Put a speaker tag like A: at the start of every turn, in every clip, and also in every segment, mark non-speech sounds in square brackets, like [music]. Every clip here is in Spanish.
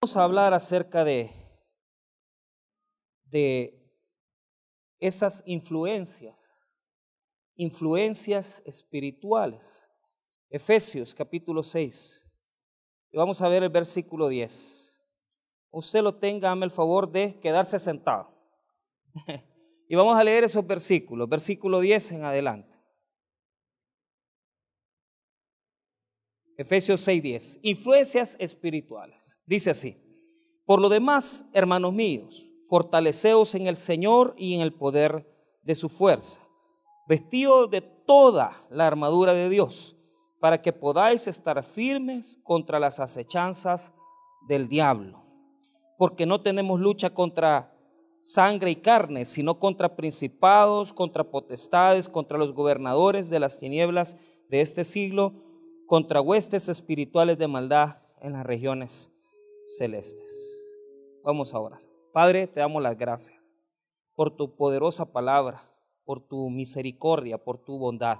A: Vamos a hablar acerca de, de esas influencias, influencias espirituales. Efesios capítulo 6. Y vamos a ver el versículo 10. Usted lo tenga, el favor de quedarse sentado. [laughs] y vamos a leer esos versículos, versículo 10 en adelante. Efesios 6:10. Influencias espirituales. Dice así. Por lo demás, hermanos míos, fortaleceos en el Señor y en el poder de su fuerza. Vestidos de toda la armadura de Dios, para que podáis estar firmes contra las acechanzas del diablo. Porque no tenemos lucha contra sangre y carne, sino contra principados, contra potestades, contra los gobernadores de las tinieblas de este siglo contra huestes espirituales de maldad en las regiones celestes. Vamos a orar. Padre, te damos las gracias por tu poderosa palabra, por tu misericordia, por tu bondad.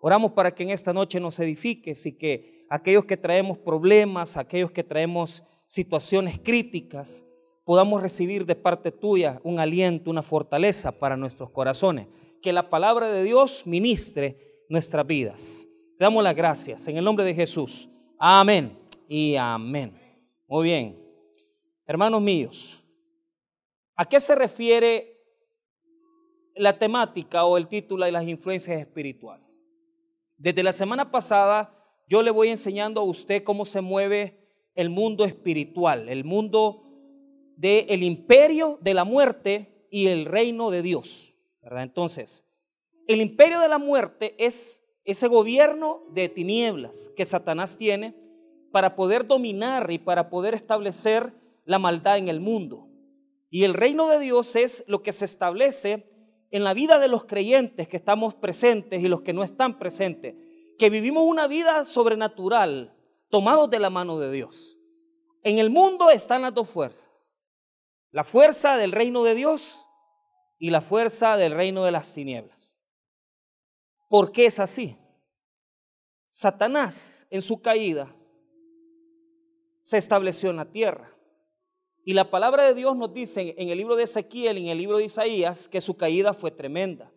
A: Oramos para que en esta noche nos edifiques y que aquellos que traemos problemas, aquellos que traemos situaciones críticas, podamos recibir de parte tuya un aliento, una fortaleza para nuestros corazones. Que la palabra de Dios ministre nuestras vidas. Te damos las gracias en el nombre de Jesús. Amén y amén. Muy bien. Hermanos míos, ¿a qué se refiere la temática o el título de las influencias espirituales? Desde la semana pasada yo le voy enseñando a usted cómo se mueve el mundo espiritual, el mundo del imperio de la muerte y el reino de Dios. ¿verdad? Entonces, el imperio de la muerte es ese gobierno de tinieblas que Satanás tiene para poder dominar y para poder establecer la maldad en el mundo. Y el reino de Dios es lo que se establece en la vida de los creyentes que estamos presentes y los que no están presentes, que vivimos una vida sobrenatural, tomados de la mano de Dios. En el mundo están las dos fuerzas, la fuerza del reino de Dios y la fuerza del reino de las tinieblas. ¿Por qué es así? Satanás en su caída se estableció en la tierra. Y la palabra de Dios nos dice en el libro de Ezequiel y en el libro de Isaías que su caída fue tremenda.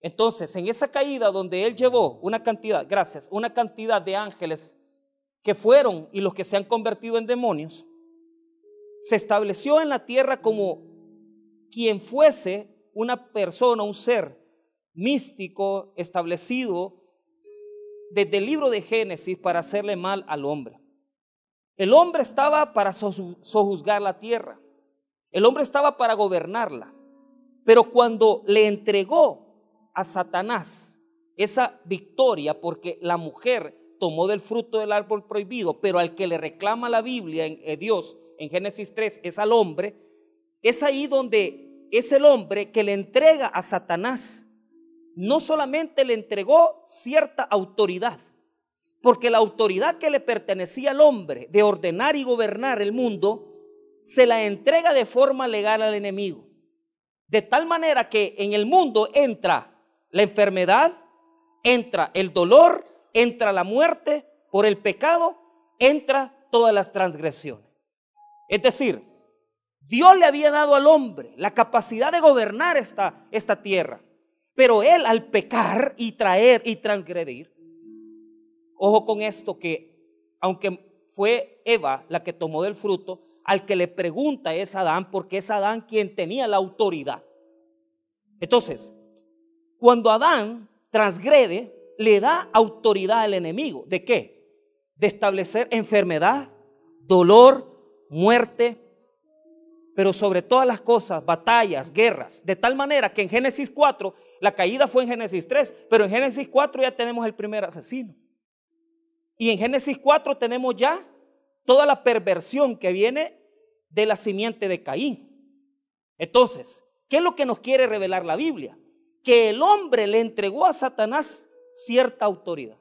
A: Entonces, en esa caída donde él llevó una cantidad, gracias, una cantidad de ángeles que fueron y los que se han convertido en demonios, se estableció en la tierra como quien fuese una persona, un ser místico establecido desde el libro de Génesis para hacerle mal al hombre. El hombre estaba para sojuzgar la tierra. El hombre estaba para gobernarla. Pero cuando le entregó a Satanás esa victoria, porque la mujer tomó del fruto del árbol prohibido, pero al que le reclama la Biblia en eh, Dios en Génesis 3 es al hombre, es ahí donde es el hombre que le entrega a Satanás no solamente le entregó cierta autoridad, porque la autoridad que le pertenecía al hombre de ordenar y gobernar el mundo, se la entrega de forma legal al enemigo. De tal manera que en el mundo entra la enfermedad, entra el dolor, entra la muerte por el pecado, entra todas las transgresiones. Es decir, Dios le había dado al hombre la capacidad de gobernar esta, esta tierra. Pero él al pecar y traer y transgredir, ojo con esto que aunque fue Eva la que tomó del fruto, al que le pregunta es Adán, porque es Adán quien tenía la autoridad. Entonces, cuando Adán transgrede, le da autoridad al enemigo. ¿De qué? De establecer enfermedad, dolor, muerte, pero sobre todas las cosas, batallas, guerras. De tal manera que en Génesis 4 la caída fue en Génesis 3, pero en Génesis 4 ya tenemos el primer asesino. Y en Génesis 4 tenemos ya toda la perversión que viene de la simiente de Caín. Entonces, ¿qué es lo que nos quiere revelar la Biblia? Que el hombre le entregó a Satanás cierta autoridad.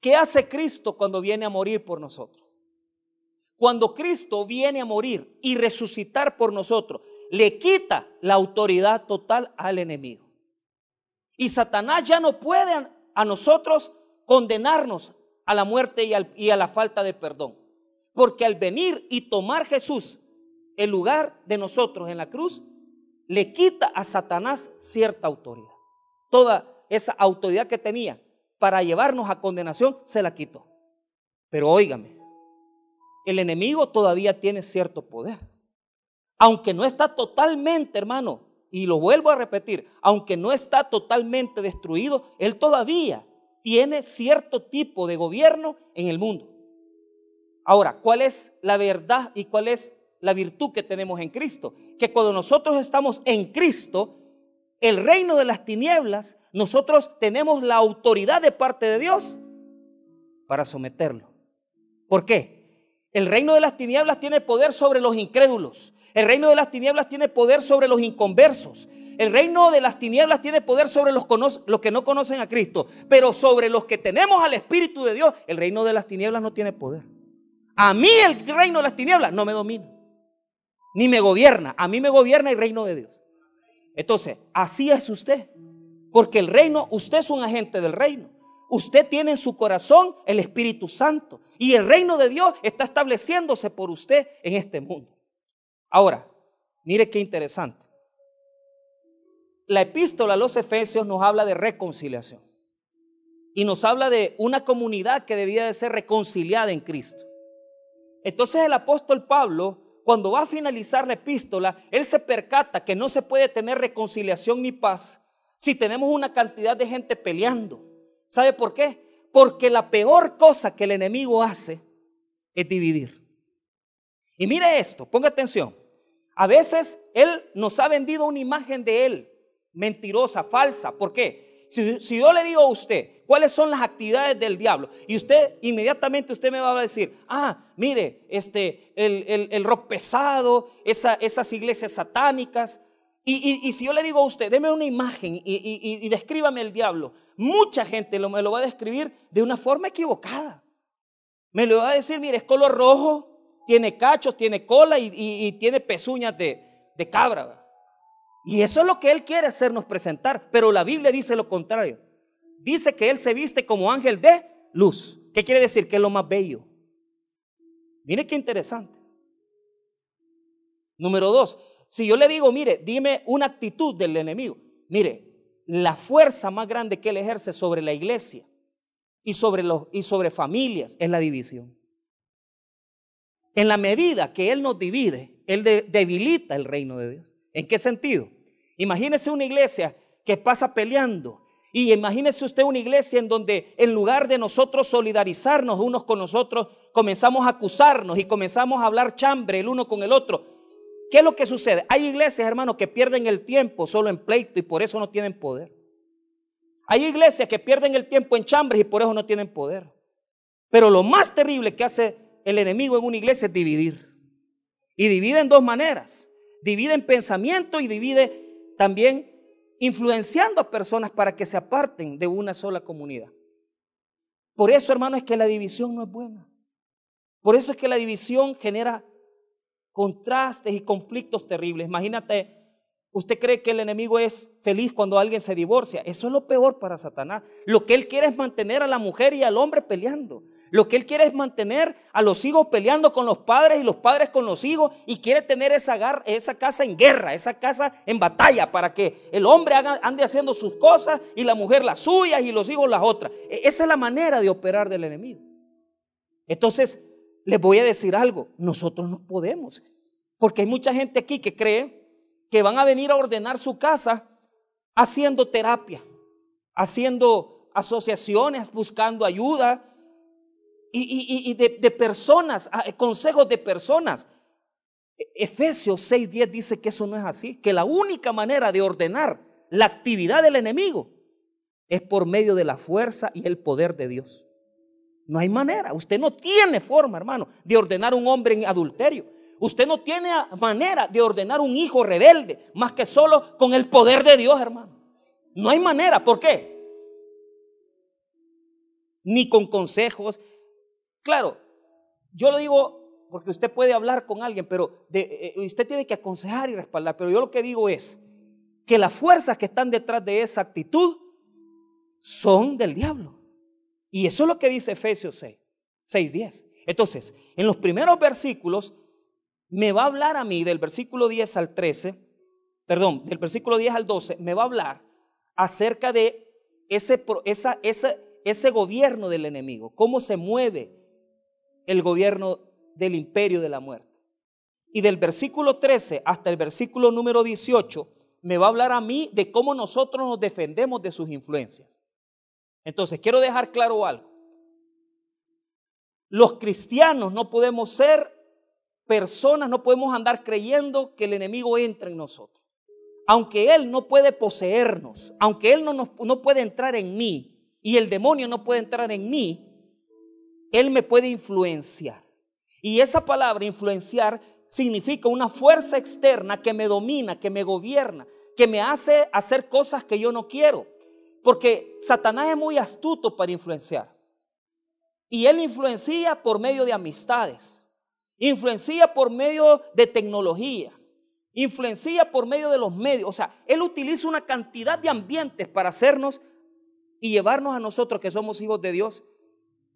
A: ¿Qué hace Cristo cuando viene a morir por nosotros? Cuando Cristo viene a morir y resucitar por nosotros, le quita la autoridad total al enemigo. Y Satanás ya no puede a nosotros condenarnos a la muerte y, a la falta de perdón. Porque al venir y tomar Jesús el lugar de nosotros en la cruz, le quita a Satanás cierta autoridad. Toda esa autoridad que tenía para llevarnos a condenación, se la quitó. Pero óigame, el enemigo todavía tiene cierto poder. Aunque no está totalmente, hermano, y lo vuelvo a repetir, aunque no está totalmente destruido, él todavía tiene cierto tipo de gobierno en el mundo. Ahora, ¿cuál es la verdad y cuál es la virtud que tenemos en Cristo? Que cuando nosotros estamos en Cristo, el reino de las tinieblas, nosotros tenemos la autoridad de parte de Dios para someterlo. ¿Por qué? El reino de las tinieblas tiene poder sobre los incrédulos. El reino de las tinieblas tiene poder sobre los inconversos. El reino de las tinieblas tiene poder sobre los, que no conocen a Cristo. Pero sobre los que tenemos al Espíritu de Dios, el reino de las tinieblas no tiene poder. A mí el reino de las tinieblas no me domina. Ni me gobierna. A mí me gobierna el reino de Dios. Entonces, así es usted. Porque el reino, usted es un agente del reino. Usted tiene en su corazón el Espíritu Santo. Y el reino de Dios está estableciéndose por usted en este mundo. Ahora, mire qué interesante. La epístola a los Efesios nos habla de reconciliación. Y nos habla de una comunidad que debía de ser reconciliada en Cristo. Entonces el apóstol Pablo cuando va a finalizar la epístola, él se percata que no se puede tener reconciliación ni paz si tenemos una cantidad de gente peleando. ¿Sabe por qué? Porque la peor cosa que el enemigo hace es dividir. Y mire esto, ponga atención. A veces él nos ha vendido una imagen de él, mentirosa, falsa. ¿Por qué? Si, yo le digo a usted cuáles son las actividades del diablo y usted inmediatamente usted me va a decir, ah, mire, este, el, rock pesado, esas iglesias satánicas. Y, si yo le digo a usted, deme una imagen y, descríbame el diablo, mucha gente me lo va a describir de una forma equivocada. Me lo va a decir, mire, es color rojo, tiene cachos, tiene cola y, tiene pezuñas de, de cabra. Y eso es lo que Él quiere hacernos presentar. Pero la Biblia dice lo contrario. Dice que Él se viste como ángel de luz. ¿Qué quiere decir? Que es lo más bello. Mire qué interesante. Número dos, si yo le digo, mire, dime una actitud del enemigo. Mire, la fuerza más grande que él ejerce sobre la iglesia y sobre, los, y sobre familias es la división. En la medida que él nos divide, él debilita el reino de Dios. ¿En qué sentido? Imagínese una iglesia que pasa peleando. Y imagínese usted una iglesia en donde en lugar de nosotros solidarizarnos unos con nosotros, comenzamos a acusarnos y comenzamos a hablar chambre el uno con el otro. ¿Qué es lo que sucede? Hay iglesias, hermanos, que pierden el tiempo solo en pleito y por eso no tienen poder. Hay iglesias que pierden el tiempo en chambres y por eso no tienen poder. Pero lo más terrible que hace el enemigo en una iglesia es dividir. Y divide en dos maneras. Divide en pensamiento y divide también influenciando a personas para que se aparten de una sola comunidad. Por eso, hermano, es que la división no es buena. Por eso es que la división genera contrastes y conflictos terribles. Imagínate, usted cree que el enemigo es feliz cuando alguien se divorcia. Eso es lo peor para Satanás. Lo que él quiere es mantener a la mujer y al hombre peleando. Lo que él quiere es mantener a los hijos peleando con los padres y los padres con los hijos y quiere tener esa, esa casa en guerra, esa casa en batalla para que el hombre ande haciendo sus cosas y la mujer las suyas y los hijos las otras. E, esa es la manera de operar del enemigo. Entonces, les voy a decir algo, nosotros no podemos, porque hay mucha gente aquí que cree que van a venir a ordenar su casa haciendo terapia, haciendo asociaciones, buscando ayuda, y, de, personas, ah, consejos de personas. E, Efesios 6:10 dice que eso no es así, que la única manera de ordenar la actividad del enemigo es por medio de la fuerza y el poder de Dios. No hay manera, usted no tiene forma, hermano, de ordenar un hombre en adulterio. Usted no tiene manera de ordenar un hijo rebelde, más que solo con el poder de Dios, hermano. No hay manera, ¿por qué? Ni con consejos, Claro, yo lo digo porque usted puede hablar con alguien, pero eh, eh, usted tiene que aconsejar y respaldar. Pero yo lo que digo es que las fuerzas que están detrás de esa actitud son del diablo. Y eso es lo que dice Efesios 6, 6, 10. Entonces, en los primeros versículos me va a hablar a mí del versículo 10 al 13, perdón, del versículo 10 al 12, me va a hablar acerca de ese gobierno del enemigo, cómo se mueve el gobierno del imperio de la muerte. Y del versículo 13 hasta el versículo número 18 me va a hablar a mí de cómo nosotros nos defendemos de sus influencias. Entonces, quiero dejar claro algo. Los cristianos no podemos ser personas, no podemos andar creyendo que el enemigo entra en nosotros. Aunque Él no puede poseernos, aunque Él no, no puede entrar en mí y el demonio no puede entrar en mí, Él me puede influenciar. Y esa palabra influenciar significa una fuerza externa que me domina, que me gobierna, que me hace hacer cosas que yo no quiero. Porque Satanás es muy astuto para influenciar. Y él influencia por medio de amistades, influencia por medio de tecnología, influencia por medio de los medios. O sea, él utiliza una cantidad de ambientes para hacernos y llevarnos a nosotros que somos hijos de Dios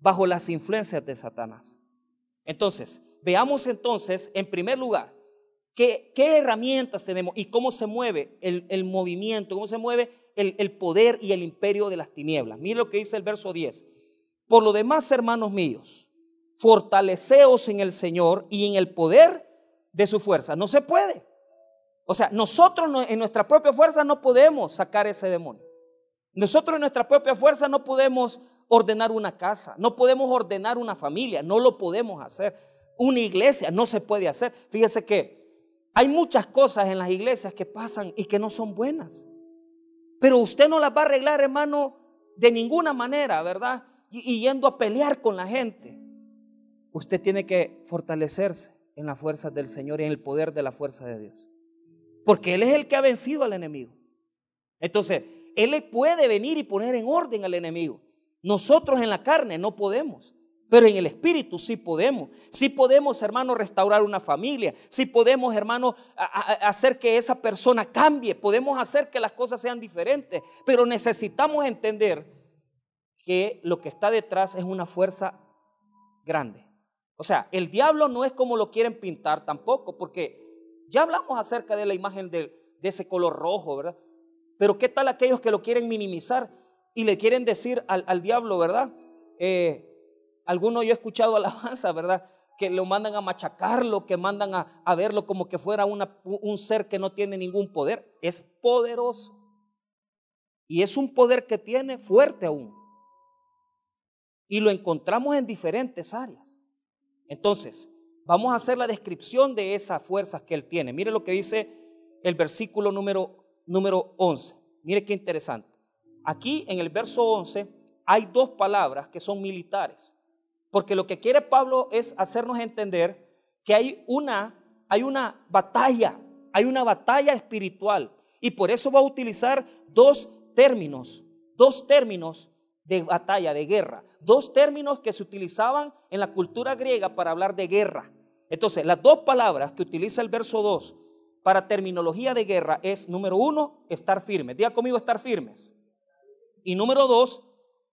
A: bajo las influencias de Satanás. Entonces, veamos entonces, en primer lugar, qué, qué herramientas tenemos y cómo se mueve el, el movimiento, cómo se mueve el, poder y el imperio de las tinieblas. Mire lo que dice el verso 10. Por lo demás, hermanos míos, fortaleceos en el Señor y en el poder de su fuerza. No se puede. O sea, nosotros en nuestra propia fuerza no podemos sacar ese demonio. Nosotros en nuestra propia fuerza no podemos ordenar una casa, no podemos ordenar una familia, no lo podemos hacer. Una iglesia no se puede hacer. Fíjese que hay muchas cosas en las iglesias que pasan y que no son buenas. Pero usted no las va a arreglar, hermano, de ninguna manera, ¿verdad? Y, yendo a pelear con la gente. Usted tiene que fortalecerse en las fuerzas del Señor y en el poder de la fuerza de Dios. Porque Él es el que ha vencido al enemigo. Entonces, Él puede venir y poner en orden al enemigo. Nosotros en la carne no podemos. Pero en el espíritu sí podemos. Sí podemos, hermano, restaurar una familia. Sí podemos, hermano, hacer que esa persona cambie. Podemos hacer que las cosas sean diferentes. Pero necesitamos entender que lo que está detrás es una fuerza grande. O sea, el diablo no es como lo quieren pintar tampoco, porque ya hablamos acerca de la imagen de, ese color rojo, ¿verdad? Pero ¿qué tal aquellos que lo quieren minimizar y le quieren decir al, al diablo, ¿verdad? Eh, algunos yo he escuchado [laughs] alabanza, ¿verdad? Que lo mandan a machacarlo, que mandan a, verlo como que fuera un ser que no tiene ningún poder. Es poderoso. Y es un poder que tiene fuerte aún. Y lo encontramos en diferentes áreas. Entonces, vamos a hacer la descripción de esas fuerzas que él tiene. Mire lo que dice el versículo número, número 11. Mire qué interesante. Aquí en el verso 11 hay dos palabras que son militares. Porque lo que quiere Pablo es hacernos entender que hay una, hay una batalla, hay una batalla espiritual. Y por eso va a utilizar dos términos, dos términos de batalla, de guerra, dos términos que se utilizaban en la cultura griega para hablar de guerra. Entonces, las dos palabras que utiliza el verso 2 para terminología de guerra es, número uno, estar firmes. Diga conmigo, estar firmes. Y número dos,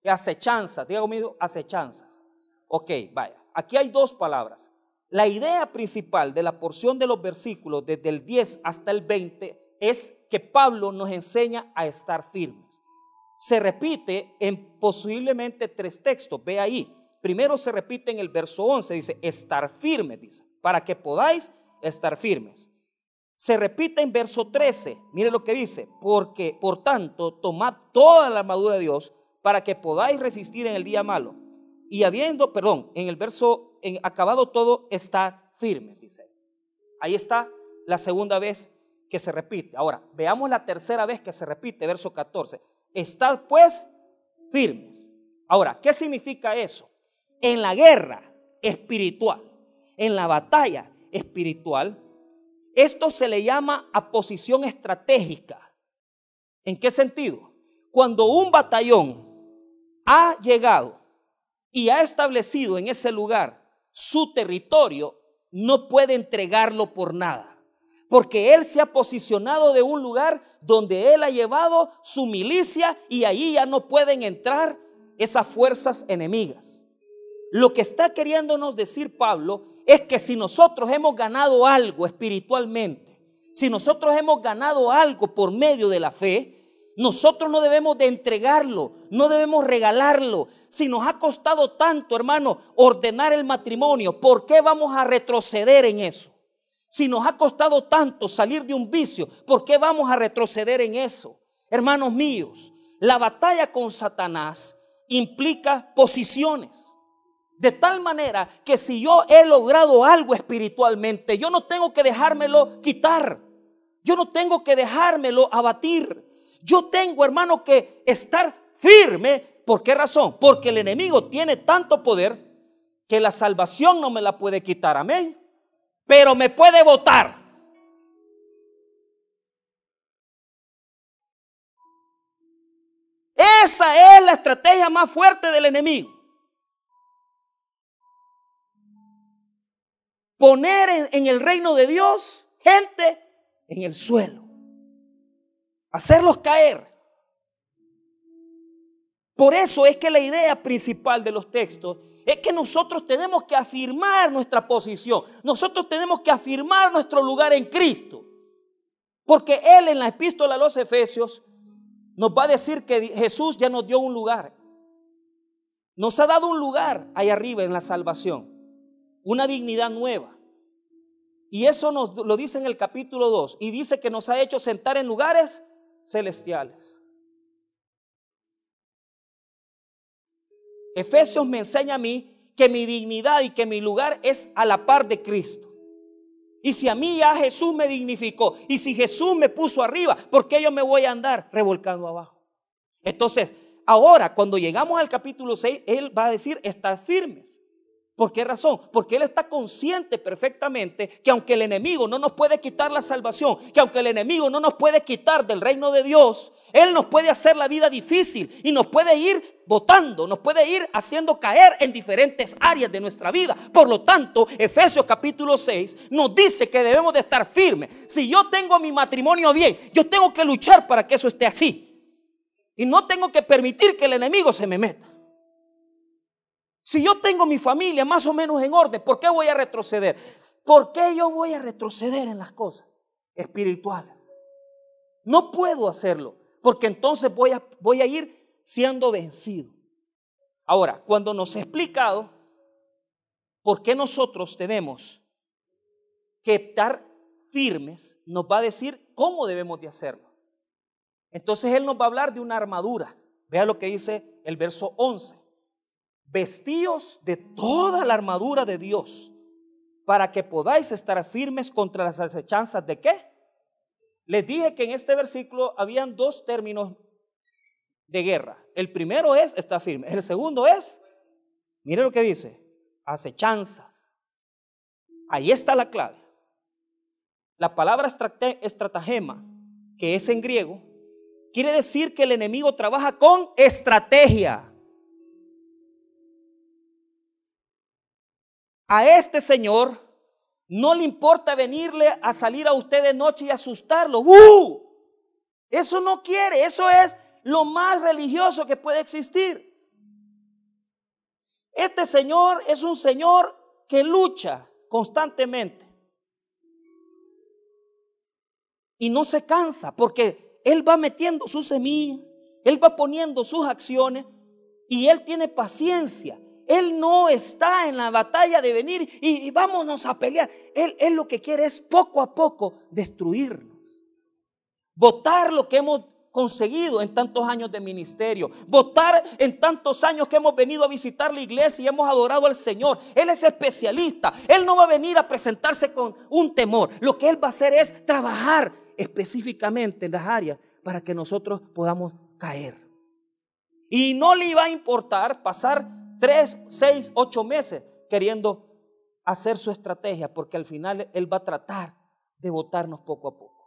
A: acechanza. Diga conmigo, acechanzas. Ok, vaya. Aquí hay dos palabras. La idea principal de la porción de los versículos desde el 10 hasta el 20 es que Pablo nos enseña a estar firmes. Se repite en posiblemente tres textos. Ve ahí. Primero se repite en el verso 11, dice, estar firmes, dice, para que podáis estar firmes. Se repite en verso 13, mire lo que dice, porque por tanto tomad toda la armadura de Dios para que podáis resistir en el día malo y habiendo, perdón, en el verso, en acabado todo, está firme, dice. Ahí está la segunda vez que se repite. Ahora, veamos la tercera vez que se repite, verso 14. Estad pues firmes. Ahora, ¿qué significa eso? En la guerra espiritual, en la batalla espiritual, esto se le llama aposición estratégica. ¿En qué sentido? Cuando un batallón ha llegado y ha establecido en ese lugar su territorio, no puede entregarlo por nada. Porque Él se ha posicionado de un lugar donde Él ha llevado su milicia y ahí ya no pueden entrar esas fuerzas enemigas. Lo que está queriéndonos decir Pablo es que si nosotros hemos ganado algo espiritualmente, si nosotros hemos ganado algo por medio de la fe, nosotros no debemos de entregarlo, no debemos regalarlo. Si nos ha costado tanto, hermano, ordenar el matrimonio, ¿por qué vamos a retroceder en eso? Si nos ha costado tanto salir de un vicio, ¿por qué vamos a retroceder en eso? Hermanos míos, la batalla con Satanás implica posiciones. De tal manera que si yo he logrado algo espiritualmente, yo no tengo que dejármelo quitar. Yo no tengo que dejármelo abatir. Yo tengo, hermano, que estar firme. ¿Por qué razón? Porque el enemigo tiene tanto poder que la salvación no me la puede quitar. Amén. Pero me puede votar. Esa es la estrategia más fuerte del enemigo. Poner en, el reino de Dios gente en el suelo hacerlos caer. Por eso es que la idea principal de los textos es que nosotros tenemos que afirmar nuestra posición. Nosotros tenemos que afirmar nuestro lugar en Cristo. Porque Él en la epístola a los Efesios nos va a decir que Jesús ya nos dio un lugar. Nos ha dado un lugar ahí arriba en la salvación. Una dignidad nueva. Y eso nos lo dice en el capítulo 2. Y dice que nos ha hecho sentar en lugares celestiales. Efesios me enseña a mí que mi dignidad y que mi lugar es a la par de Cristo. Y si a mí ya Jesús me dignificó, y si Jesús me puso arriba, ¿por qué yo me voy a andar revolcando abajo? Entonces, ahora cuando llegamos al capítulo 6, Él va a decir, estar firmes. ¿Por qué razón? Porque Él está consciente perfectamente que aunque el enemigo no nos puede quitar la salvación, que aunque el enemigo no nos puede quitar del reino de Dios, Él nos puede hacer la vida difícil y nos puede ir votando, nos puede ir haciendo caer en diferentes áreas de nuestra vida. Por lo tanto, Efesios capítulo 6 nos dice que debemos de estar firmes. Si yo tengo mi matrimonio bien, yo tengo que luchar para que eso esté así. Y no tengo que permitir que el enemigo se me meta. Si yo tengo mi familia más o menos en orden, ¿por qué voy a retroceder? ¿Por qué yo voy a retroceder en las cosas espirituales? No puedo hacerlo, porque entonces voy a, ir siendo vencido. Ahora, cuando nos he explicado por qué nosotros tenemos que estar firmes, nos va a decir cómo debemos de hacerlo. Entonces Él nos va a hablar de una armadura. Vea lo que dice el verso 11 vestíos de toda la armadura de Dios, para que podáis estar firmes contra las acechanzas de qué? Les dije que en este versículo habían dos términos de guerra. El primero es estar firme. El segundo es, mire lo que dice, acechanzas. Ahí está la clave. La palabra estratagema, que es en griego, quiere decir que el enemigo trabaja con estrategia. A este señor no le importa venirle a salir a usted de noche y asustarlo. ¡Uh! Eso no quiere, eso es lo más religioso que puede existir. Este señor es un señor que lucha constantemente. Y no se cansa porque él va metiendo sus semillas, él va poniendo sus acciones y él tiene paciencia. Él no está en la batalla de venir y, vámonos a pelear. Él, él lo que quiere es poco a poco destruirnos. Votar lo que hemos conseguido en tantos años de ministerio, votar en tantos años que hemos venido a visitar la iglesia y hemos adorado al Señor. Él es especialista, Él no va a venir a presentarse con un temor. Lo que Él va a hacer es trabajar específicamente en las áreas para que nosotros podamos caer. Y no le iba a importar pasar tres, seis, ocho meses queriendo hacer su estrategia, porque al final Él va a tratar de votarnos poco a poco.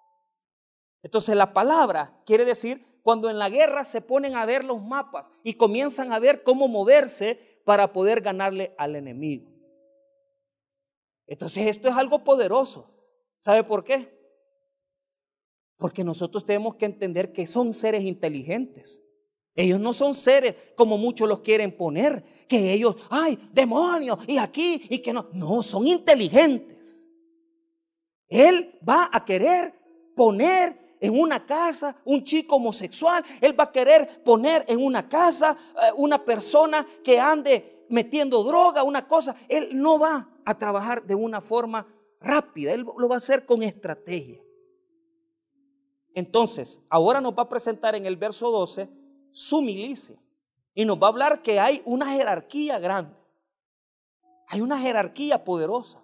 A: Entonces la palabra quiere decir cuando en la guerra se ponen a ver los mapas y comienzan a ver cómo moverse para poder ganarle al enemigo. Entonces esto es algo poderoso. ¿Sabe por qué? Porque nosotros tenemos que entender que son seres inteligentes. Ellos no son seres como muchos los quieren poner, que ellos, ay, demonios, y aquí, y que no. No, son inteligentes. Él va a querer poner en una casa un chico homosexual. Él va a querer poner en una casa eh, una persona que ande metiendo droga, una cosa. Él no va a trabajar de una forma rápida. Él lo va a hacer con estrategia. Entonces, ahora nos va a presentar en el verso 12 su milicia y nos va a hablar que hay una jerarquía grande. Hay una jerarquía poderosa.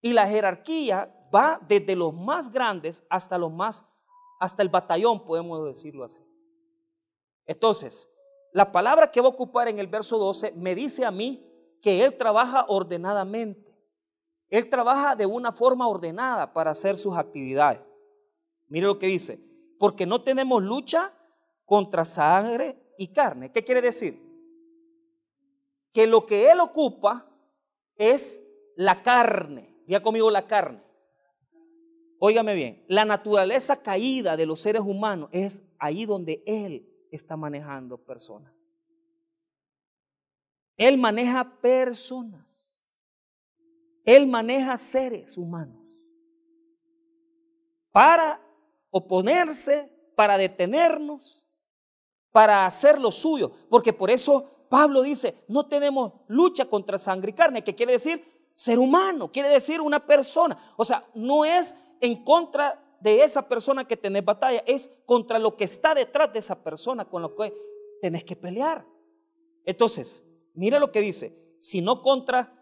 A: Y la jerarquía va desde los más grandes hasta los más, hasta el batallón, podemos decirlo así. Entonces, la palabra que va a ocupar en el verso 12 me dice a mí que Él trabaja ordenadamente. Él trabaja de una forma ordenada para hacer sus actividades. Mire lo que dice, porque no tenemos lucha contra sangre y carne. ¿Qué quiere decir? Que lo que Él ocupa es la carne. Ya conmigo la carne. Óigame bien, la naturaleza caída de los seres humanos es ahí donde Él está manejando personas. Él maneja personas. Él maneja seres humanos. Para oponerse, para detenernos, para hacer lo suyo. Porque por eso Pablo dice, no tenemos lucha contra sangre y carne, que quiere decir ser humano, quiere decir una persona. O sea, no es en contra de esa persona que tenés batalla, es contra lo que está detrás de esa persona con lo que tenés que pelear. Entonces, mira lo que dice, sino contra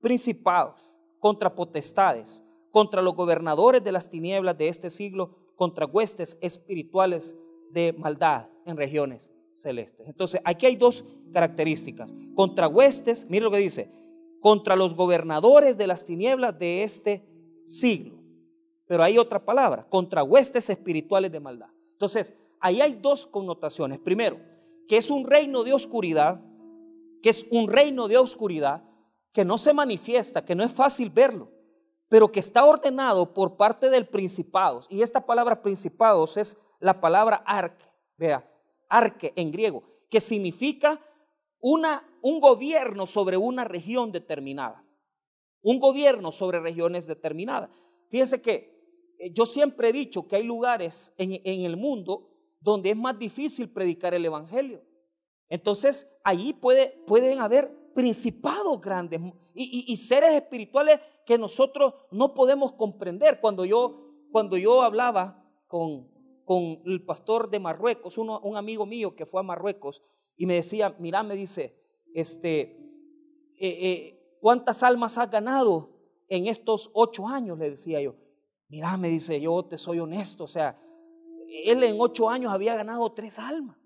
A: principados, contra potestades, contra los gobernadores de las tinieblas de este siglo, contra huestes espirituales de maldad en regiones celestes. Entonces, aquí hay dos características. Contra huestes, mire lo que dice, contra los gobernadores de las tinieblas de este siglo. Pero hay otra palabra, contra huestes espirituales de maldad. Entonces, ahí hay dos connotaciones. Primero, que es un reino de oscuridad, que es un reino de oscuridad que no se manifiesta, que no es fácil verlo pero que está ordenado por parte del principado. Y esta palabra principados es la palabra arque, vea, arque en griego, que significa una, un gobierno sobre una región determinada. Un gobierno sobre regiones determinadas. Fíjense que eh, yo siempre he dicho que hay lugares en, el mundo donde es más difícil predicar el Evangelio. Entonces, ahí puede, pueden haber principados grandes y, seres espirituales que nosotros no podemos comprender. Cuando yo, cuando yo hablaba con, con el pastor de Marruecos, uno, un amigo mío que fue a Marruecos, y me decía, mira, me dice, este, eh, eh, ¿cuántas almas has ganado en estos ocho años? Le decía yo. Mira, me dice, yo te soy honesto, o sea, él en ocho años había ganado tres almas.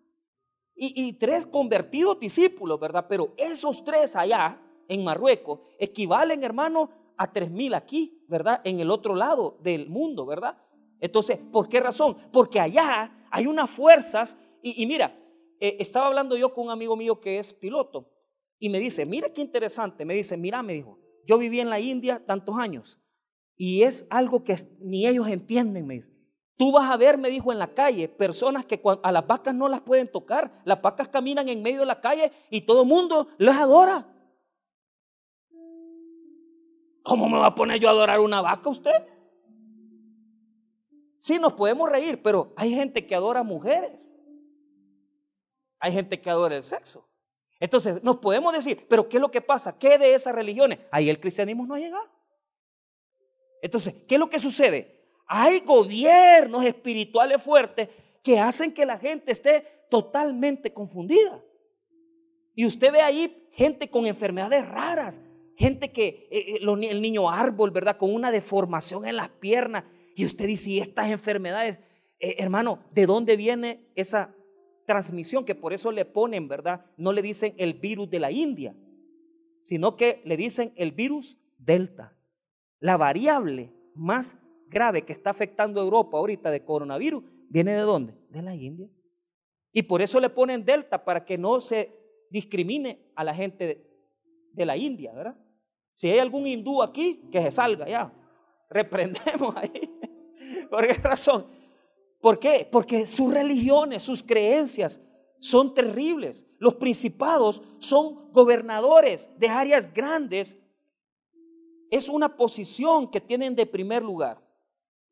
A: Y, y, tres convertidos discípulos, ¿verdad? Pero esos tres allá en Marruecos equivalen, hermano, a tres mil aquí, ¿verdad? En el otro lado del mundo, ¿verdad? Entonces, ¿por qué razón? Porque allá hay unas fuerzas, y, mira, eh, estaba hablando yo con un amigo mío que es piloto, y me dice, mira qué interesante, me dice, mira, me dijo, yo viví en la India tantos años, y es algo que ni ellos entienden, me dice. Tú vas a ver, me dijo en la calle, personas que a las vacas no las pueden tocar. Las vacas caminan en medio de la calle y todo el mundo las adora. ¿Cómo me va a poner yo a adorar una vaca usted? Sí, nos podemos reír, pero hay gente que adora mujeres. Hay gente que adora el sexo. Entonces, nos podemos decir, pero ¿qué es lo que pasa? ¿Qué de esas religiones? Ahí el cristianismo no ha llegado. Entonces, ¿qué es lo que sucede? Hay gobiernos espirituales fuertes que hacen que la gente esté totalmente confundida. Y usted ve ahí gente con enfermedades raras, gente que, eh, eh, el niño árbol, ¿verdad? Con una deformación en las piernas. Y usted dice, ¿y estas enfermedades? Eh, hermano, ¿de dónde viene esa transmisión? Que por eso le ponen, ¿verdad? No le dicen el virus de la India, sino que le dicen el virus Delta. La variable más grave que está afectando a Europa ahorita de coronavirus, ¿viene de dónde? De la India. Y por eso le ponen Delta para que no se discrimine a la gente de, la India, ¿verdad? Si hay algún hindú aquí, que se salga ya. Reprendemos ahí. ¿Por qué razón? ¿Por qué? Porque sus religiones, sus creencias son terribles. Los principados son gobernadores de áreas grandes. Es una posición que tienen de primer lugar.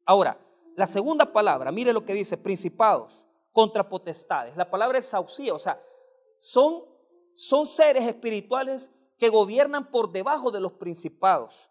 A: Ahora, la segunda palabra, mire lo que dice, principados contra potestades. La palabra exhaustiva, o sea, son, son seres espirituales que gobiernan por debajo de los principados.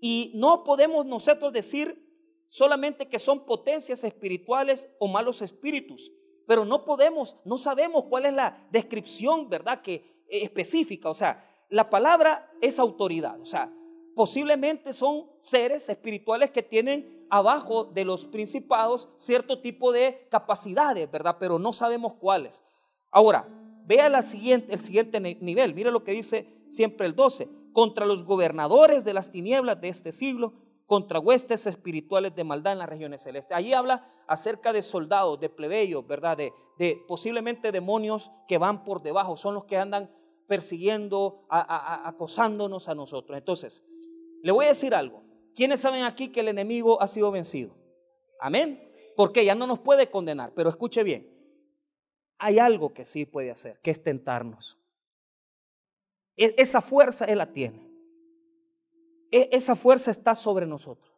A: Y no podemos nosotros decir solamente que son potencias espirituales o malos espíritus, pero no podemos, no sabemos cuál es la descripción, ¿verdad? Que eh, específica, o sea, la palabra es autoridad, o sea, posiblemente son seres espirituales que tienen abajo de los principados cierto tipo de capacidades, ¿verdad? Pero no sabemos cuáles. Ahora, vea siguiente, el siguiente nivel, mire lo que dice siempre el 12, contra los gobernadores de las tinieblas de este siglo, contra huestes espirituales de maldad en las regiones celestes. Allí habla acerca de soldados, de plebeyos, ¿verdad? De, posiblemente demonios que van por debajo, son los que andan persiguiendo, acosándonos a nosotros. Entonces, le voy a decir algo. ¿Quiénes saben aquí que el enemigo ha sido vencido? Amén. Porque ya no nos puede condenar, pero escuche bien. Hay algo que sí puede hacer, que es tentarnos. E, esa fuerza Él la tiene. E, esa fuerza está sobre nosotros.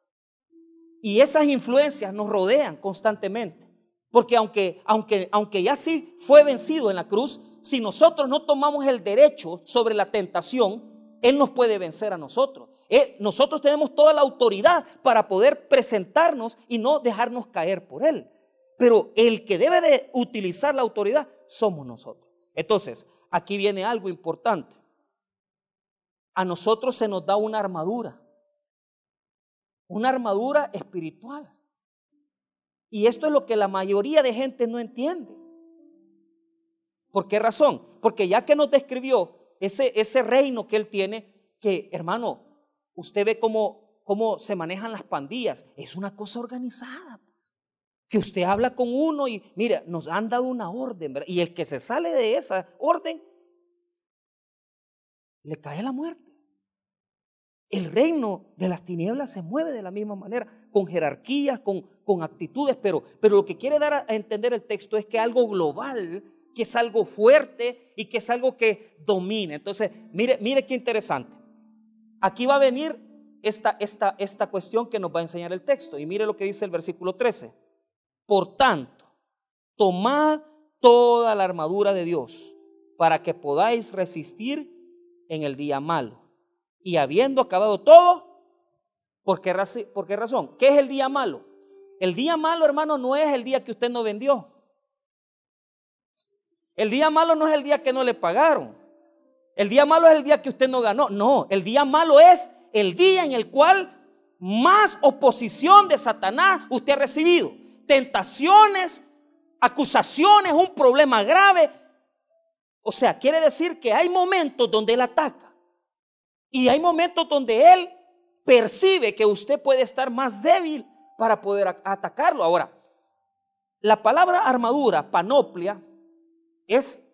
A: Y esas influencias nos rodean constantemente. Porque aunque, aunque, aunque ya sí fue vencido en la cruz, si nosotros no tomamos el derecho sobre la tentación, Él nos puede vencer a nosotros. nosotros tenemos toda la autoridad para poder presentarnos y no dejarnos caer por Él. Pero el que debe de utilizar la autoridad somos nosotros. Entonces, aquí viene algo importante a nosotros se nos da una armadura, una armadura espiritual. Y esto es lo que la mayoría de gente no entiende. ¿Por qué razón? Porque ya que nos describió ese, ese reino que él tiene, que hermano, usted ve cómo, cómo se manejan las pandillas, es una cosa organizada. Pues. Que usted habla con uno y mira, nos han dado una orden, y el que se sale de esa orden le cae la muerte. El reino de las tinieblas se mueve de la misma manera, con jerarquías, con, con actitudes, pero, pero lo que quiere dar a entender el texto es que algo global, que es algo fuerte y que es algo que domina. Entonces, mire, mire qué interesante. Aquí va a venir esta, esta, esta cuestión que nos va a enseñar el texto. Y mire lo que dice el versículo 13. Por tanto, tomad toda la armadura de Dios para que podáis resistir en el día malo. Y habiendo acabado todo, ¿por qué, ¿por qué razón? ¿Qué es el día malo? El día malo, hermano, no es el día que usted no vendió. El día malo no es el día que no le pagaron. El día malo es el día que usted no ganó. No, el día malo es el día en el cual más oposición de Satanás usted ha recibido. Tentaciones, acusaciones, un problema grave. O sea, quiere decir que hay momentos donde él ataca. Y hay momentos donde Él percibe que usted puede estar más débil para poder atacarlo. Ahora, la palabra armadura, panoplia, es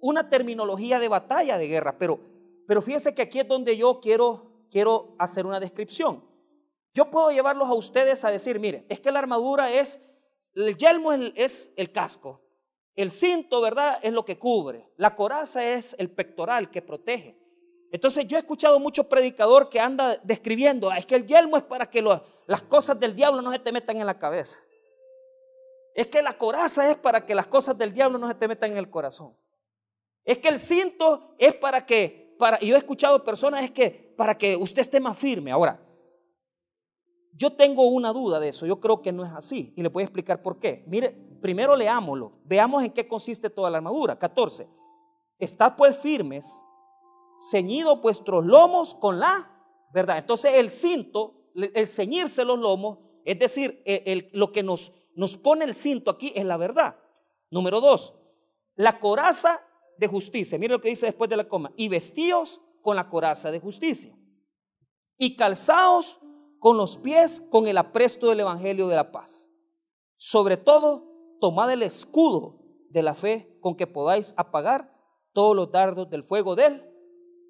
A: una terminología de batalla, de guerra, pero, pero fíjense que aquí es donde yo quiero, quiero hacer una descripción. Yo puedo llevarlos a ustedes a decir, mire, es que la armadura es, el yelmo es el casco, el cinto, ¿verdad? Es lo que cubre, la coraza es el pectoral que protege. Entonces yo he escuchado mucho predicador que anda describiendo, ah, es que el yelmo es para que las cosas del diablo no se te metan en la cabeza. Es que la coraza es para que las cosas del diablo no se te metan en el corazón. Es que el cinto es para que, para, yo he escuchado personas, es que para que usted esté más firme. Ahora, yo tengo una duda de eso, yo creo que no es así y le voy a explicar por qué. Mire, primero leámoslo, veamos en qué consiste toda la armadura. 14. Estad pues firmes ceñido vuestros lomos con la verdad. Entonces el cinto, el ceñirse los lomos, es decir, lo que nos, nos pone el cinto aquí es la verdad. Número dos, la coraza de justicia. Mire lo que dice después de la coma. Y vestíos con la coraza de justicia. Y calzaos con los pies con el apresto del Evangelio de la paz. Sobre todo, tomad el escudo de la fe con que podáis apagar todos los dardos del fuego del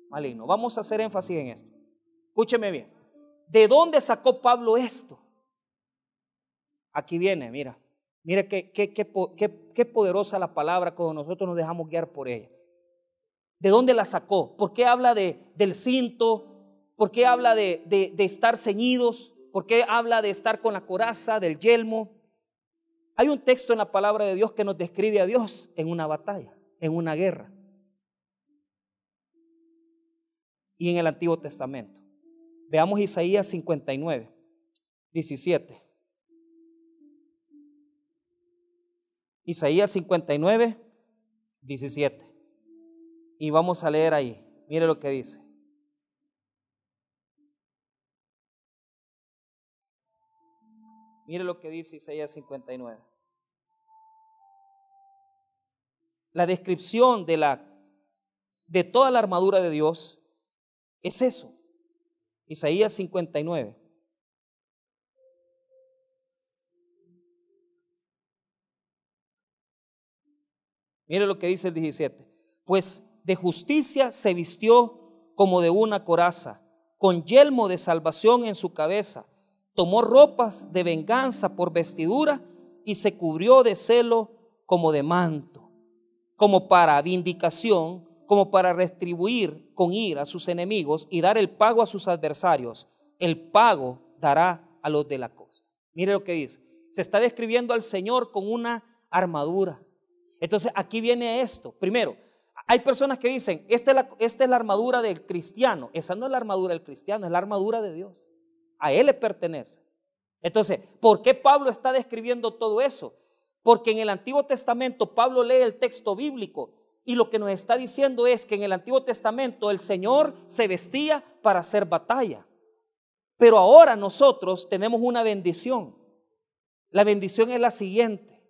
A: maligno. Vamos a hacer énfasis en esto. Escúcheme bien. ¿De dónde sacó Pablo esto? Aquí viene, mira. Mire qué, qué, qué, poderosa la palabra cuando nosotros nos dejamos guiar por ella. ¿De dónde la sacó? ¿Por qué habla de, del cinto? ¿Por qué habla de, de, de estar ceñidos? ¿Por qué habla de estar con la coraza, del yelmo? Hay un texto en la palabra de Dios que nos describe a Dios en una batalla, en una guerra. Y en el Antiguo Testamento. Veamos Isaías 59, 17. Isaías 59, 17. Y vamos a leer ahí. Mire lo que dice. Mire lo que dice Isaías 59. La descripción de la de toda la armadura de Dios es eso. Isaías 59. Mire lo que dice el 17. Pues de justicia se vistió como de una coraza, con yelmo de salvación en su cabeza tomó ropas de venganza por vestidura y se cubrió de celo como de manto, como para vindicación, como para retribuir con ira a sus enemigos y dar el pago a sus adversarios. El pago dará a los de la costa. Mire lo que dice. Se está describiendo al Señor con una armadura. Entonces aquí viene esto. Primero, hay personas que dicen, esta es, la, esta es la armadura del cristiano. Esa no es la armadura del cristiano, es la armadura de Dios. A Él le pertenece. Entonces, ¿por qué Pablo está describiendo todo eso? Porque en el Antiguo Testamento Pablo lee el texto bíblico y lo que nos está diciendo es que en el Antiguo Testamento el Señor se vestía para hacer batalla. Pero ahora nosotros tenemos una bendición. La bendición es la siguiente.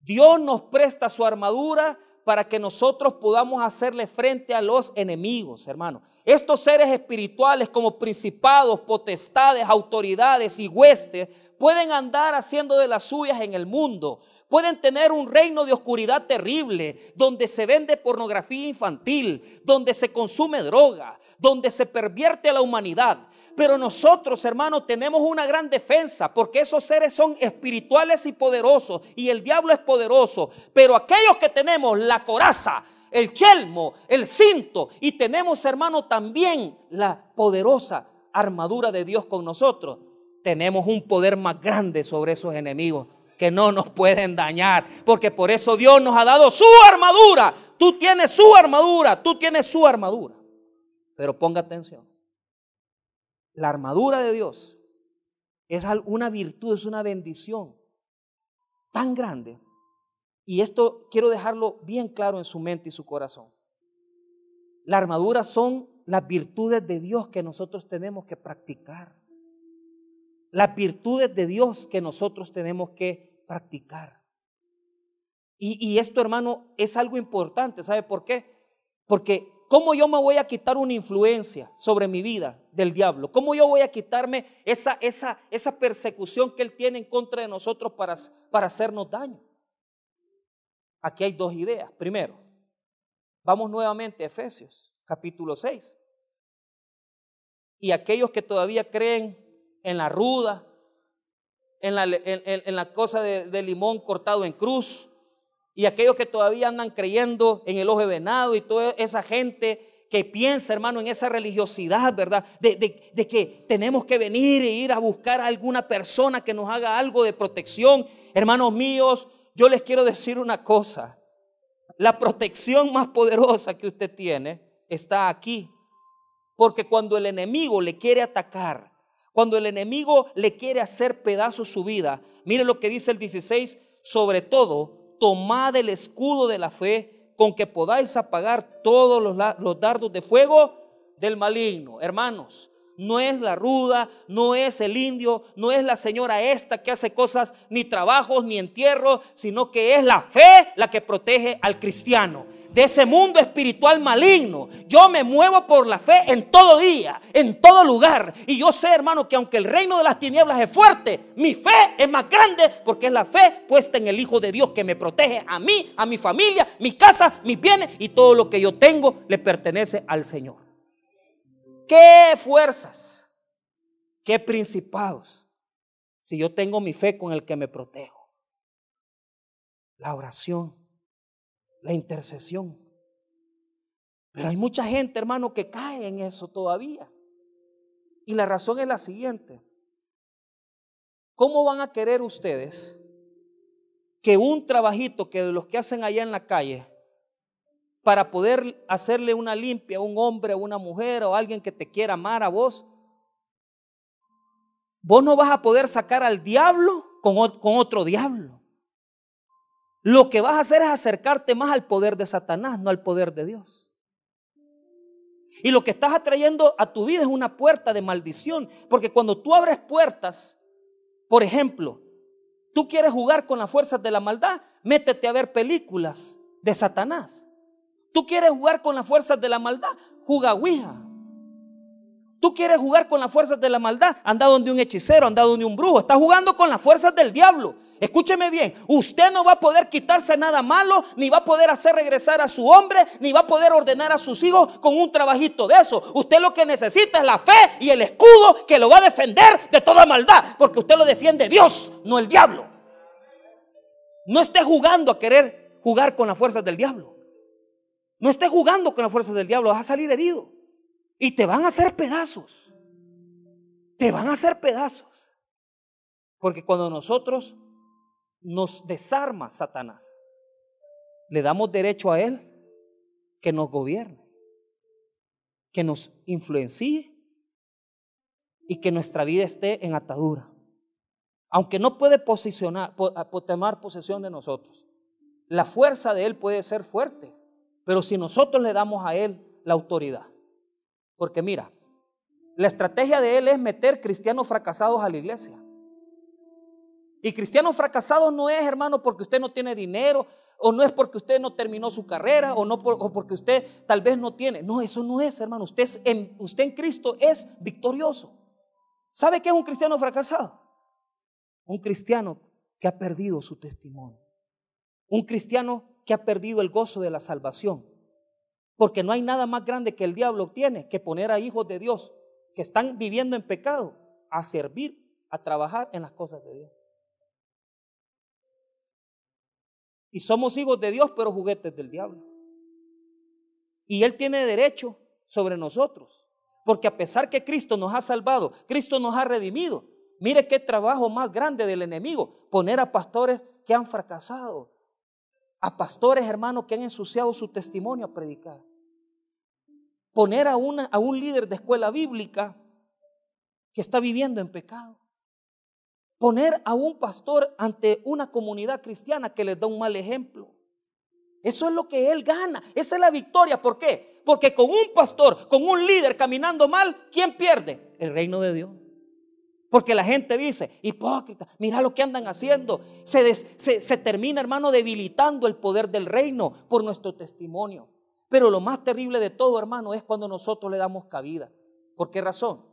A: Dios nos presta su armadura para que nosotros podamos hacerle frente a los enemigos, hermano. Estos seres espirituales como principados, potestades, autoridades y huestes pueden andar haciendo de las suyas en el mundo. Pueden tener un reino de oscuridad terrible, donde se vende pornografía infantil, donde se consume droga, donde se pervierte a la humanidad. Pero nosotros, hermanos, tenemos una gran defensa, porque esos seres son espirituales y poderosos, y el diablo es poderoso. Pero aquellos que tenemos la coraza, el chelmo, el cinto y tenemos, hermano, también la poderosa armadura de Dios con nosotros. Tenemos un poder más grande sobre esos enemigos que no nos pueden dañar, porque por eso Dios nos ha dado su armadura. Tú tienes su armadura, tú tienes su armadura. Pero ponga atención. La armadura de Dios es una virtud, es una bendición tan grande y esto quiero dejarlo bien claro en su mente y su corazón. La armadura son las virtudes de Dios que nosotros tenemos que practicar. Las virtudes de Dios que nosotros tenemos que practicar. Y, y esto, hermano, es algo importante. ¿Sabe por qué? Porque ¿cómo yo me voy a quitar una influencia sobre mi vida del diablo? ¿Cómo yo voy a quitarme esa, esa, esa persecución que él tiene en contra de nosotros para, para hacernos daño? Aquí hay dos ideas. Primero, vamos nuevamente a Efesios, capítulo 6. Y aquellos que todavía creen en la ruda, en la, cosa de, limón cortado en cruz, y aquellos que todavía andan creyendo en el ojo de venado y toda esa gente que piensa, hermano, en esa religiosidad, ¿verdad? De, de, que tenemos que venir e ir a buscar a alguna persona que nos haga algo de protección. Hermanos míos, yo les quiero decir una cosa. La protección más poderosa que usted tiene está aquí. Porque cuando el enemigo le quiere atacar, cuando el enemigo le quiere hacer pedazos su vida, mire lo que dice el 16, sobre todo, tomad el escudo de la fe con que podáis apagar todos los, los dardos de fuego del maligno. Hermanos, no es la ruda, no es el indio, no es la señora esta que hace cosas ni trabajos ni entierros, sino que es la fe la que protege al cristiano de ese mundo espiritual maligno. Yo me muevo por la fe en todo día, en todo lugar. Y yo sé, hermano, que aunque el reino de las tinieblas es fuerte, mi fe es más grande porque es la fe puesta en el Hijo de Dios que me protege a mí, a mi familia, mi casa, mis bienes y todo lo que yo tengo le pertenece al Señor. ¿Qué fuerzas? ¿Qué principados? Si yo tengo mi fe con el que me protejo. la oración, la intercesión. Pero hay mucha gente, hermano, que cae en eso todavía. Y la razón es la siguiente. ¿Cómo van a querer ustedes que un trabajito que de los que hacen allá en la calle, para poder hacerle una limpia a un hombre, a una mujer o a alguien que te quiera amar a vos, vos no vas a poder sacar al diablo con, con otro diablo. Lo que vas a hacer es acercarte más al poder de Satanás, no al poder de Dios. Y lo que estás atrayendo a tu vida es una puerta de maldición, porque cuando tú abres puertas, por ejemplo, tú quieres jugar con las fuerzas de la maldad, métete a ver películas de Satanás. Tú quieres jugar con las fuerzas de la maldad, juga Ouija. Tú quieres jugar con las fuerzas de la maldad, anda donde un hechicero, anda donde un brujo, está jugando con las fuerzas del diablo. Escúcheme bien, usted no va a poder quitarse nada malo, ni va a poder hacer regresar a su hombre, ni va a poder ordenar a sus hijos con un trabajito de eso. Usted lo que necesita es la fe y el escudo que lo va a defender de toda maldad, porque usted lo defiende Dios, no el diablo. No esté jugando a querer jugar con las fuerzas del diablo. No esté jugando con las fuerzas del diablo, vas a salir herido. Y te van a hacer pedazos. Te van a hacer pedazos. Porque cuando nosotros nos desarma Satanás, le damos derecho a Él que nos gobierne, que nos influencie y que nuestra vida esté en atadura. Aunque no puede posicionar, tomar posesión de nosotros, la fuerza de Él puede ser fuerte, pero si nosotros le damos a Él la autoridad, porque mira, la estrategia de Él es meter cristianos fracasados a la iglesia. Y cristianos fracasados no es, hermano, porque usted no tiene dinero, o no es porque usted no terminó su carrera, o no porque usted tal vez no tiene. No, eso no es, hermano. Usted, en, usted en Cristo es victorioso. ¿Sabe qué es un cristiano fracasado? Un cristiano que ha perdido su testimonio. Un cristiano que ha perdido el gozo de la salvación. Porque no hay nada más grande que el diablo tiene que poner a hijos de Dios que están viviendo en pecado a servir, a trabajar en las cosas de Dios. Y somos hijos de Dios, pero juguetes del diablo. Y Él tiene derecho sobre nosotros. Porque a pesar que Cristo nos ha salvado, Cristo nos ha redimido, mire qué trabajo más grande del enemigo, poner a pastores que han fracasado, a pastores hermanos que han ensuciado su testimonio a predicar, poner a, a un líder de escuela bíblica que está viviendo en pecado poner a un pastor ante una comunidad cristiana que les da un mal ejemplo. Eso es lo que él gana. Esa es la victoria. ¿Por qué? Porque con un pastor, con un líder caminando mal, ¿quién pierde? El reino de Dios. Porque la gente dice, hipócrita, mira lo que andan haciendo. Se, se termina, hermano, debilitando el poder del reino por nuestro testimonio. Pero lo más terrible de todo, hermano, es cuando nosotros le damos cabida. ¿Por qué razón?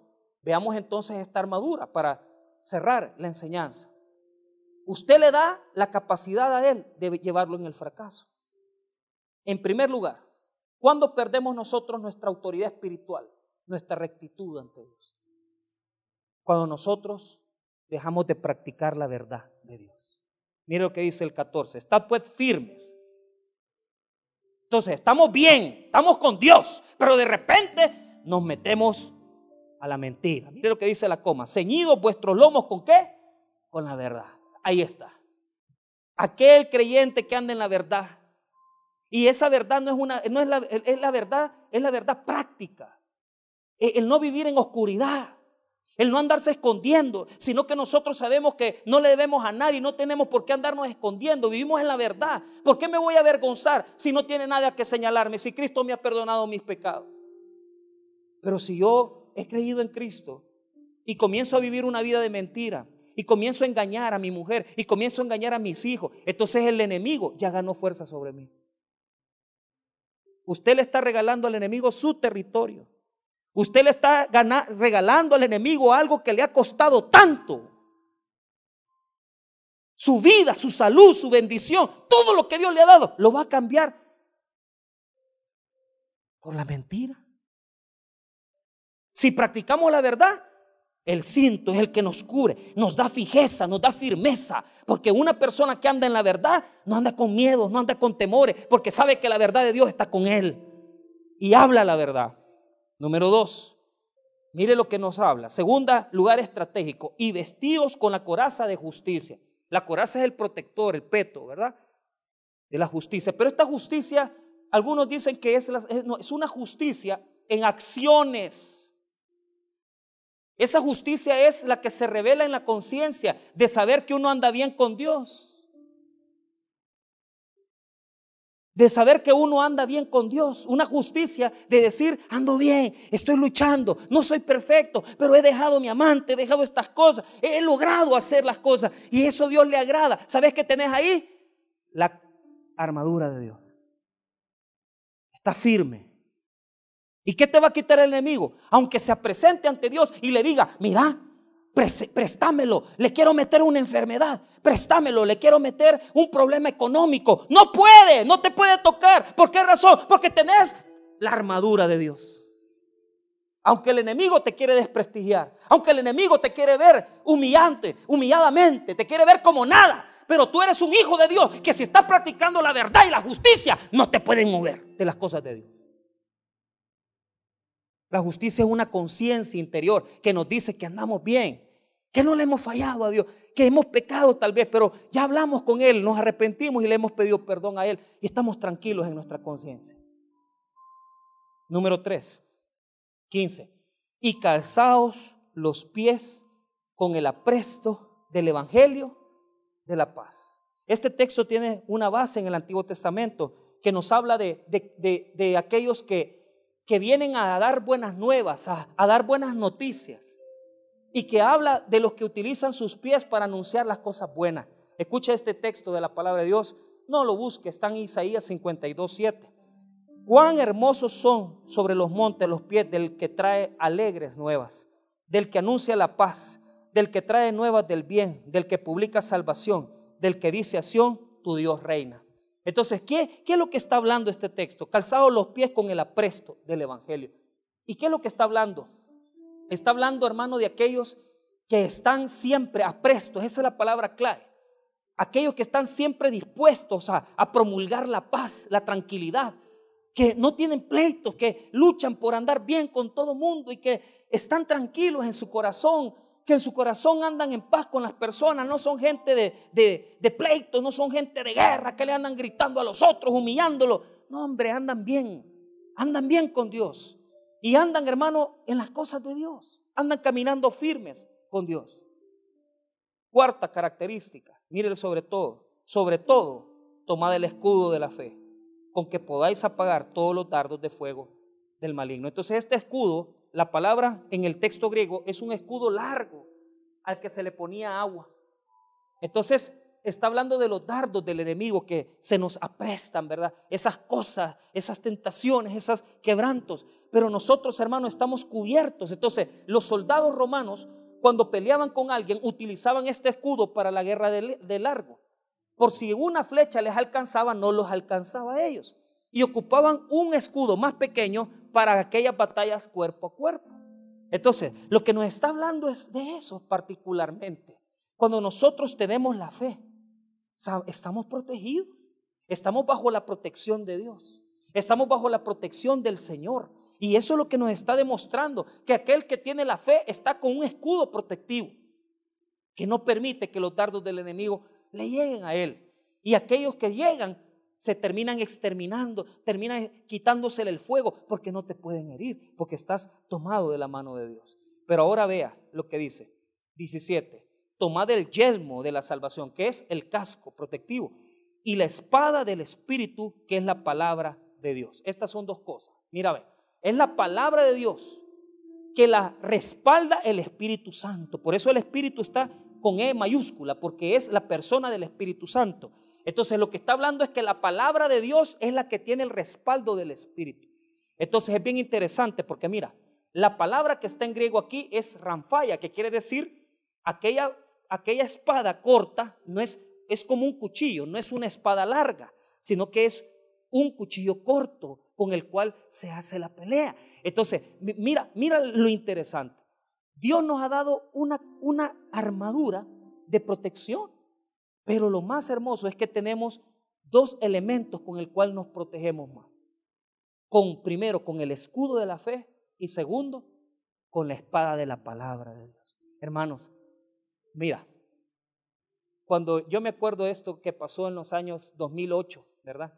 A: Veamos entonces esta armadura para cerrar la enseñanza. Usted le da la capacidad a él de llevarlo en el fracaso. En primer lugar, cuando perdemos nosotros nuestra autoridad espiritual, nuestra rectitud ante Dios? Cuando nosotros dejamos de practicar la verdad de Dios. Mire lo que dice el 14, estad pues firmes. Entonces, estamos bien, estamos con Dios, pero de repente nos metemos a la mentira. Mire lo que dice la coma. Ceñidos vuestros lomos con qué? Con la verdad. Ahí está. Aquel creyente que anda en la verdad. Y esa verdad no es una, no es la, es la verdad, es la verdad práctica. E, el no vivir en oscuridad. El no andarse escondiendo, sino que nosotros sabemos que no le debemos a nadie, no tenemos por qué andarnos escondiendo, vivimos en la verdad. ¿Por qué me voy a avergonzar si no tiene nada que señalarme, si Cristo me ha perdonado mis pecados? Pero si yo he creído en Cristo y comienzo a vivir una vida de mentira y comienzo a engañar a mi mujer y comienzo a engañar a mis hijos, entonces el enemigo ya ganó fuerza sobre mí. Usted le está regalando al enemigo su territorio. Usted le está regalando al enemigo algo que le ha costado tanto. Su vida, su salud, su bendición, todo lo que Dios le ha dado, lo va a cambiar por la mentira. Si practicamos la verdad, El cinto es el que nos cubre, nos da fijeza, nos da firmeza. Porque una persona que anda en la verdad no anda con miedo, no anda con temores, porque sabe que la verdad de Dios está con él. Y habla la verdad. Número dos, mire lo que nos habla. Segunda, lugar estratégico. Y vestidos con la coraza de justicia. La coraza es el protector, el peto, ¿verdad? De la justicia. Pero esta justicia, algunos dicen que es, es una justicia en acciones. Esa justicia es la que se revela en la conciencia de saber que uno anda bien con Dios. De saber que uno anda bien con Dios. Una justicia de decir, ando bien, estoy luchando, no soy perfecto, pero he dejado mi amante, he dejado estas cosas, he logrado hacer las cosas y eso Dios le agrada. ¿Sabes qué tenés ahí? La armadura de Dios. Está firme. ¿Y qué te va a quitar el enemigo? Aunque se presente ante Dios y le diga, mira, préstamelo, le quiero meter una enfermedad, préstamelo, le quiero meter un problema económico. No puede, no te puede tocar. ¿Por qué razón? Porque tenés la armadura de Dios. Aunque el enemigo te quiere desprestigiar, aunque el enemigo te quiere ver humillante, humilladamente, te quiere ver como nada, pero tú eres un hijo de Dios que si estás practicando la verdad y la justicia, no te pueden mover de las cosas de Dios. La justicia es una conciencia interior que nos dice que andamos bien, que no le hemos fallado a Dios, que hemos pecado tal vez, pero ya hablamos con Él, nos arrepentimos y le hemos pedido perdón a Él y estamos tranquilos en nuestra conciencia. Número 3, 15. Y calzaos los pies con el apresto del Evangelio de la paz. Este texto tiene una base en el Antiguo Testamento que nos habla de, de, de aquellos que que vienen a dar buenas nuevas, a, dar buenas noticias y que habla de los que utilizan sus pies para anunciar las cosas buenas. Escucha este texto de la palabra de Dios, no lo busque, está en Isaías 52, 7. Cuán hermosos son sobre los montes los pies del que trae alegres nuevas, del que anuncia la paz, del que trae nuevas del bien, del que publica salvación, del que dice a tu Dios reina. Entonces, ¿qué, ¿qué, es lo que está hablando este texto? Calzado los pies con el apresto del Evangelio. ¿Y qué es lo que está hablando? Está hablando, hermano, de aquellos que están siempre aprestos, esa es la palabra clave. Aquellos que están siempre dispuestos a, a promulgar la paz, la tranquilidad, que no tienen pleitos, que luchan por andar bien con todo mundo y que están tranquilos en su corazón que en su corazón andan en paz con las personas, no son gente de, de, de pleitos, no son gente de guerra que le andan gritando a los otros, humillándolos. No, hombre, andan bien, andan bien con Dios. Y andan, hermano, en las cosas de Dios. Andan caminando firmes con Dios. Cuarta característica, mire sobre todo, sobre todo, tomad el escudo de la fe, con que podáis apagar todos los dardos de fuego del maligno. Entonces este escudo la palabra en el texto griego es un escudo largo al que se le ponía agua. Entonces, está hablando de los dardos del enemigo que se nos aprestan, ¿verdad? Esas cosas, esas tentaciones, esos quebrantos. Pero nosotros, hermanos, estamos cubiertos. Entonces, los soldados romanos, cuando peleaban con alguien, utilizaban este escudo para la guerra de, largo. Por si una flecha les alcanzaba, no los alcanzaba a ellos. Y ocupaban un escudo más pequeño para aquellas batallas cuerpo a cuerpo. Entonces, lo que nos está hablando es de eso particularmente. Cuando nosotros tenemos la fe, estamos protegidos, estamos bajo la protección de Dios, estamos bajo la protección del Señor. Y eso es lo que nos está demostrando, que aquel que tiene la fe está con un escudo protectivo, que no permite que los dardos del enemigo le lleguen a él. Y aquellos que llegan se terminan exterminando, terminan quitándosele el fuego porque no te pueden herir, porque estás tomado de la mano de Dios. Pero ahora vea lo que dice 17. Tomad el yelmo de la salvación, que es el casco protectivo, y la espada del Espíritu, que es la palabra de Dios. Estas son dos cosas. Mira, ve, es la palabra de Dios que la respalda el Espíritu Santo. Por eso el Espíritu está con E mayúscula, porque es la persona del Espíritu Santo. Entonces lo que está hablando es que la palabra de Dios es la que tiene el respaldo del Espíritu. Entonces es bien interesante porque mira, la palabra que está en griego aquí es ranfaya, que quiere decir aquella, aquella espada corta, no es, es como un cuchillo, no es una espada larga, sino que es un cuchillo corto con el cual se hace la pelea. Entonces, mira, mira lo interesante. Dios nos ha dado una, una armadura de protección. Pero lo más hermoso es que tenemos dos elementos con el cual nos protegemos más. Con primero con el escudo de la fe y segundo con la espada de la palabra de Dios. Hermanos, mira, cuando yo me acuerdo esto que pasó en los años 2008, ¿verdad?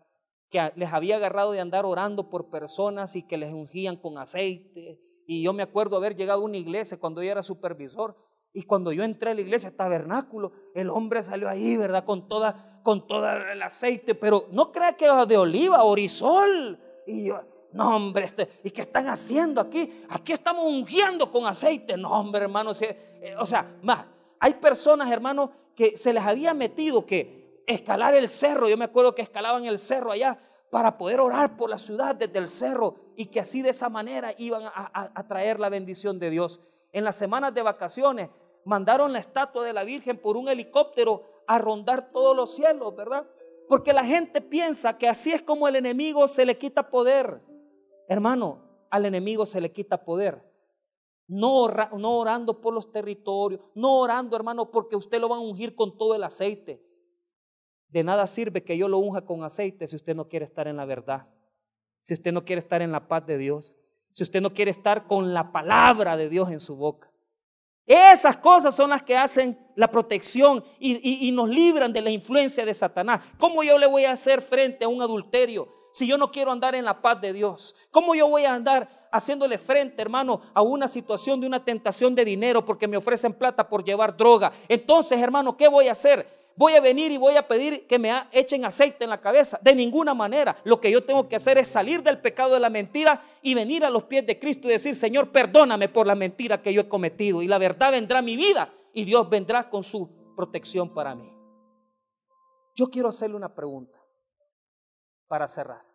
A: Que les había agarrado de andar orando por personas y que les ungían con aceite. Y yo me acuerdo haber llegado a una iglesia cuando yo era supervisor. Y cuando yo entré a la iglesia, tabernáculo, el hombre salió ahí, ¿verdad? Con toda, con todo el aceite, pero no crea que de oliva, orisol. Y yo, no, hombre, este, ¿y qué están haciendo aquí? Aquí estamos ungiendo con aceite. No, hombre, hermano, eh, o sea, más, hay personas, hermano, que se les había metido que escalar el cerro, yo me acuerdo que escalaban el cerro allá para poder orar por la ciudad desde el cerro y que así de esa manera iban a, traer la bendición de Dios. En las semanas de vacaciones mandaron la estatua de la Virgen por un helicóptero a rondar todos los cielos, ¿verdad? Porque la gente piensa que así es como el enemigo se le quita poder. Hermano, al enemigo se le quita poder no, orando por los territorios, no orando, hermano, porque usted lo va a ungir con todo el aceite. De nada sirve que yo lo unja con aceite si usted no quiere estar en la verdad, si usted no quiere estar en la paz de Dios, si usted no quiere estar con la palabra de Dios en su boca. Esas cosas son las que hacen la protección y, nos libran de la influencia de Satanás. ¿Cómo yo le voy a hacer frente a un adulterio si yo no quiero andar en la paz de Dios? ¿Cómo yo voy a andar haciéndole frente, hermano, a una situación de una tentación de dinero porque me ofrecen plata por llevar droga. Entonces, hermano, ¿qué voy a hacer? Voy a venir y voy a pedir que me echen aceite en la cabeza. De ninguna manera. Lo que yo tengo que hacer es salir del pecado de la mentira y venir a los pies de Cristo y decir, Señor, perdóname por la mentira que yo he cometido. Y la verdad vendrá a mi vida y Dios vendrá con su protección para mí. Yo quiero hacerle una pregunta para cerrar.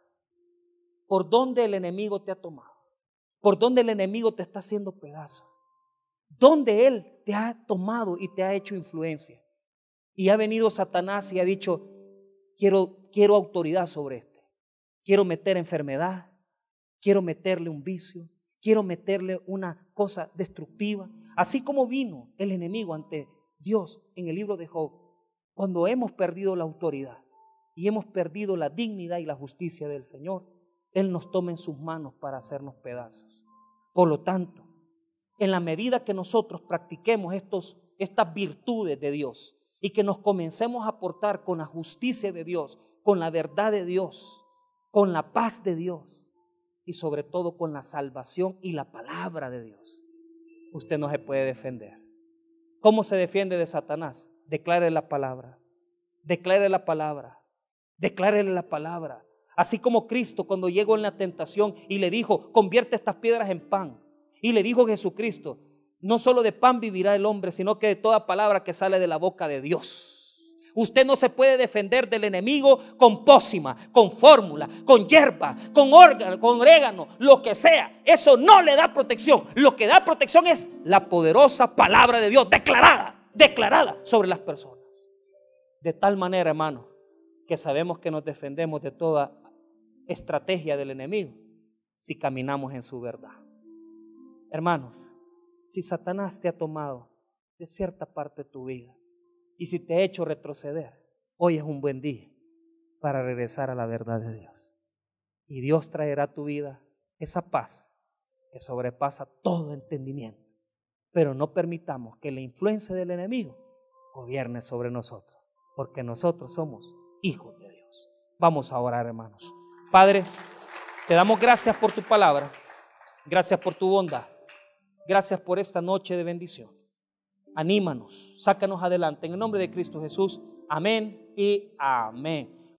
A: ¿Por dónde el enemigo te ha tomado? por donde el enemigo te está haciendo pedazo, donde él te ha tomado y te ha hecho influencia. Y ha venido Satanás y ha dicho, quiero, quiero autoridad sobre este, quiero meter enfermedad, quiero meterle un vicio, quiero meterle una cosa destructiva. Así como vino el enemigo ante Dios en el libro de Job, cuando hemos perdido la autoridad y hemos perdido la dignidad y la justicia del Señor, él nos toma en sus manos para hacernos pedazos. Por lo tanto, en la medida que nosotros practiquemos estos, estas virtudes de Dios y que nos comencemos a portar con la justicia de Dios, con la verdad de Dios, con la paz de Dios y sobre todo con la salvación y la palabra de Dios, usted no se puede defender. ¿Cómo se defiende de Satanás? Declare la palabra. Declare la palabra. Declare la palabra. Así como Cristo cuando llegó en la tentación y le dijo, convierte estas piedras en pan. Y le dijo Jesucristo, no solo de pan vivirá el hombre, sino que de toda palabra que sale de la boca de Dios. Usted no se puede defender del enemigo con pócima, con fórmula, con hierba, con órgano, con orégano, lo que sea. Eso no le da protección. Lo que da protección es la poderosa palabra de Dios declarada, declarada sobre las personas. De tal manera, hermano, que sabemos que nos defendemos de toda estrategia del enemigo si caminamos en su verdad. Hermanos, si Satanás te ha tomado de cierta parte de tu vida y si te ha hecho retroceder, hoy es un buen día para regresar a la verdad de Dios. Y Dios traerá a tu vida esa paz que sobrepasa todo entendimiento. Pero no permitamos que la influencia del enemigo gobierne sobre nosotros, porque nosotros somos hijos de Dios. Vamos a orar, hermanos. Padre, te damos gracias por tu palabra, gracias por tu bondad, gracias por esta noche de bendición. Anímanos, sácanos adelante. En el nombre de Cristo Jesús, amén y amén.